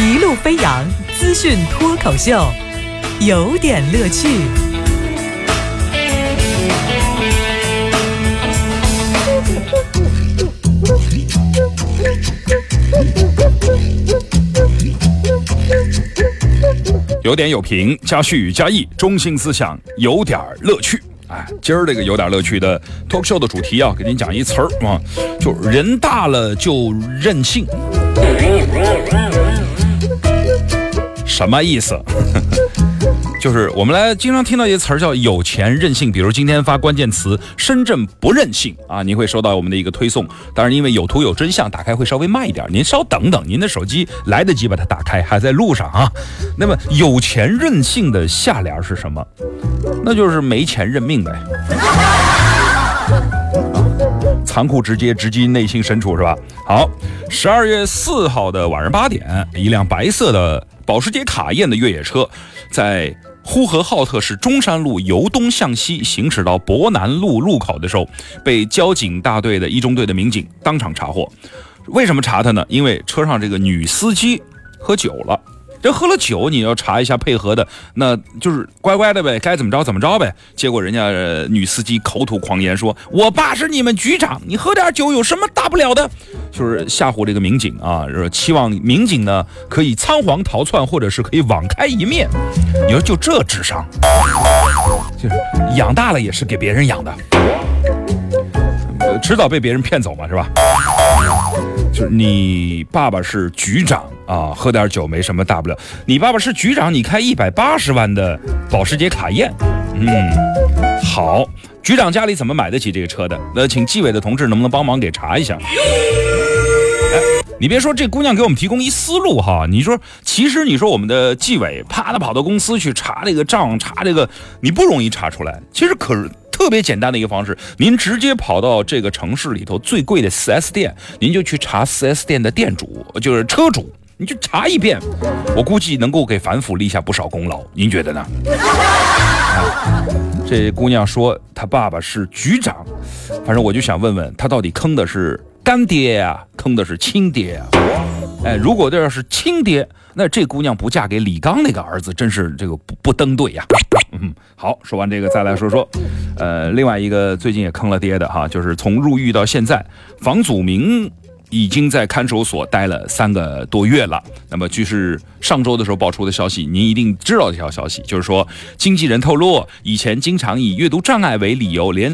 一路飞扬资讯脱口秀，有点乐趣。有点有评，加叙加意，中心思想有点乐趣。哎，今儿这个有点乐趣的脱口秀的主题啊，给您讲一词儿啊，就人大了就任性，什么意思？就是我们来经常听到一些词儿叫有钱任性，比如今天发关键词“深圳不任性”啊，您会收到我们的一个推送。当然，因为有图有真相，打开会稍微慢一点，您稍等等，您的手机来得及把它打开，还在路上啊。那么有钱任性的下联是什么？那就是没钱认命呗。残酷直接，直击内心深处是吧？好，十二月四号的晚上八点，一辆白色的保时捷卡宴的越野车，在呼和浩特市中山路由东向西行驶到博南路路口的时候，被交警大队的一中队的民警当场查获。为什么查他呢？因为车上这个女司机喝酒了。这喝了酒，你要查一下配合的，那就是乖乖的呗，该怎么着怎么着呗。结果人家女司机口吐狂言，说我爸是你们局长，你喝点酒有什么大不了的？就是吓唬这个民警啊，是期望民警呢可以仓皇逃窜，或者是可以网开一面。你说就这智商，就是养大了也是给别人养的，迟早被别人骗走嘛，是吧？你爸爸是局长啊，喝点酒没什么大不了。你爸爸是局长，你开一百八十万的保时捷卡宴，嗯，好，局长家里怎么买得起这个车的？那请纪委的同志能不能帮忙给查一下？哎，你别说，这姑娘给我们提供一思路哈。你说，其实你说我们的纪委啪的跑到公司去查这个账，查这个，你不容易查出来。其实可是。特别简单的一个方式，您直接跑到这个城市里头最贵的 4S 店，您就去查 4S 店的店主，就是车主，你就查一遍，我估计能够给反腐立下不少功劳。您觉得呢？这姑娘说她爸爸是局长，反正我就想问问她到底坑的是干爹呀，坑的是亲爹呀？哎，如果这要是亲爹，那这姑娘不嫁给李刚那个儿子，真是这个不不登对呀。嗯，好，说完这个，再来说说，呃，另外一个最近也坑了爹的哈，就是从入狱到现在，房祖名已经在看守所待了三个多月了。那么，据是上周的时候爆出的消息，您一定知道这条消息，就是说，经纪人透露，以前经常以阅读障碍为理由，连。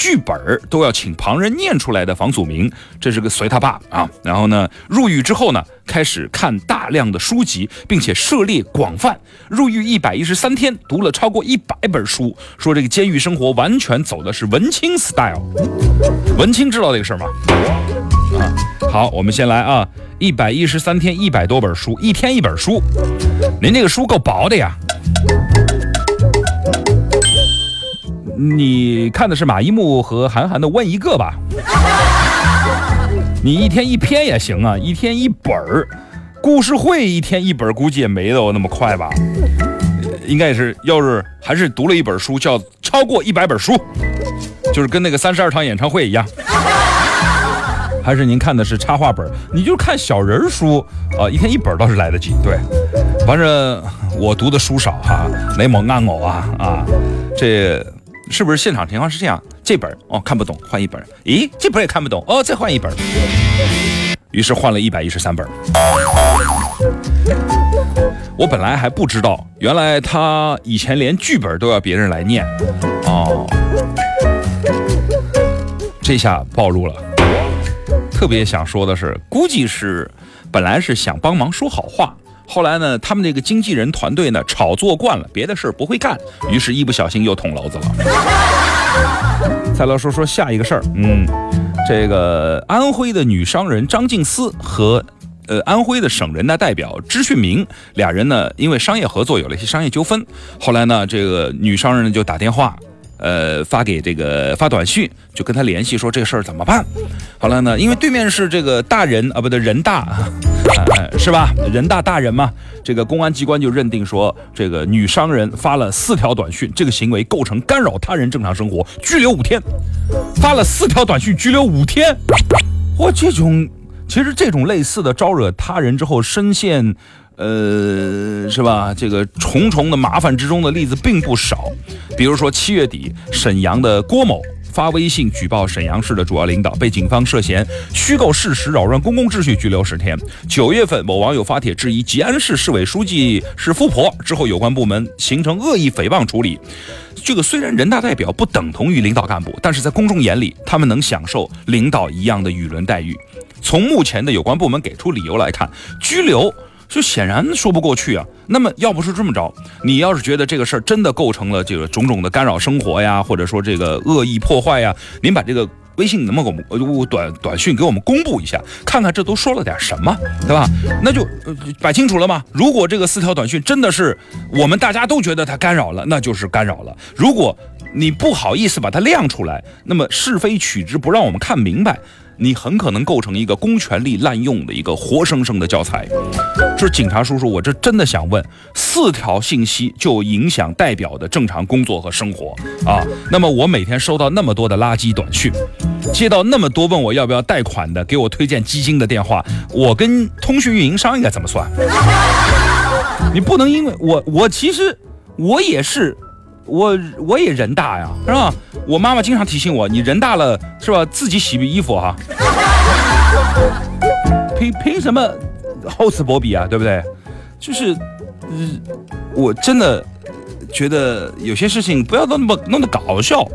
剧本都要请旁人念出来的房祖名，这是个随他爸啊。然后呢，入狱之后呢，开始看大量的书籍，并且涉猎广泛。入狱一百一十三天，读了超过一百本书，说这个监狱生活完全走的是文青 style。文青知道这个事儿吗？啊，好，我们先来啊，一百一十三天，一百多本书，一天一本书，您这个书够薄的呀。你看的是马一木和韩寒的《问一个》吧？你一天一篇也行啊，一天一本儿。故事会一天一本，估计也没有那么快吧？应该也是，要是还是读了一本书，叫超过一百本书，就是跟那个三十二场演唱会一样。还是您看的是插画本？你就看小人书啊，一天一本倒是来得及。对，反正我读的书少哈，雷蒙啊啊，这。是不是现场情况是这样？这本哦看不懂，换一本。咦，这本也看不懂哦，再换一本。于是换了一百一十三本。我本来还不知道，原来他以前连剧本都要别人来念。哦，这下暴露了。特别想说的是，估计是本来是想帮忙说好话。后来呢，他们这个经纪人团队呢，炒作惯了，别的事儿不会干，于是一不小心又捅娄子了。再来说说下一个事儿，嗯，这个安徽的女商人张静思和呃安徽的省人大代表支训明俩人呢，因为商业合作有了一些商业纠纷，后来呢，这个女商人就打电话。呃，发给这个发短信，就跟他联系说这事儿怎么办？后来呢，因为对面是这个大人啊，不对，人大，是吧？人大大人嘛，这个公安机关就认定说，这个女商人发了四条短信，这个行为构成干扰他人正常生活，拘留五天。发了四条短信，拘留五天。我这种其实这种类似的招惹他人之后深陷，呃，是吧？这个重重的麻烦之中的例子并不少。比如说七月底，沈阳的郭某。发微信举报沈阳市的主要领导，被警方涉嫌虚构事实、扰乱公共秩序拘留十天。九月份，某网友发帖质疑吉安市市委书记是富婆，之后有关部门形成恶意诽谤处理。这个虽然人大代表不等同于领导干部，但是在公众眼里，他们能享受领导一样的舆论待遇。从目前的有关部门给出理由来看，拘留。就显然说不过去啊。那么要不是这么着，你要是觉得这个事儿真的构成了这个种种的干扰生活呀，或者说这个恶意破坏呀，您把这个微信能不能给我们短短讯给我们公布一下，看看这都说了点什么，对吧？那就摆清楚了吗？如果这个四条短讯真的是我们大家都觉得它干扰了，那就是干扰了。如果你不好意思把它亮出来，那么是非曲直不让我们看明白。你很可能构成一个公权力滥用的一个活生生的教材。说警察叔叔，我这真的想问，四条信息就影响代表的正常工作和生活啊？那么我每天收到那么多的垃圾短讯，接到那么多问我要不要贷款的，给我推荐基金的电话，我跟通讯运营商应该怎么算？你不能因为我，我其实我也是。我我也人大呀，是吧？我妈妈经常提醒我，你人大了是吧？自己洗衣服哈。凭凭什么厚此薄彼啊？对不对？就是，嗯，我真的觉得有些事情不要那么弄得搞笑。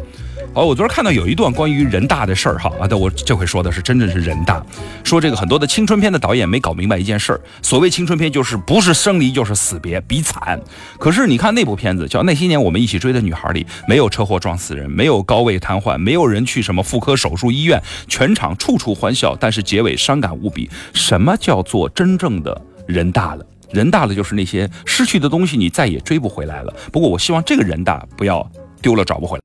哦，我昨儿看到有一段关于人大的事儿哈啊，但我这回说的是真正是人大，说这个很多的青春片的导演没搞明白一件事儿，所谓青春片就是不是生离就是死别，比惨。可是你看那部片子叫《那些年我们一起追的女孩》里，没有车祸撞死人，没有高位瘫痪，没有人去什么妇科手术医院，全场处处欢笑，但是结尾伤感无比。什么叫做真正的人大了？人大了就是那些失去的东西你再也追不回来了。不过我希望这个人大不要丢了找不回来。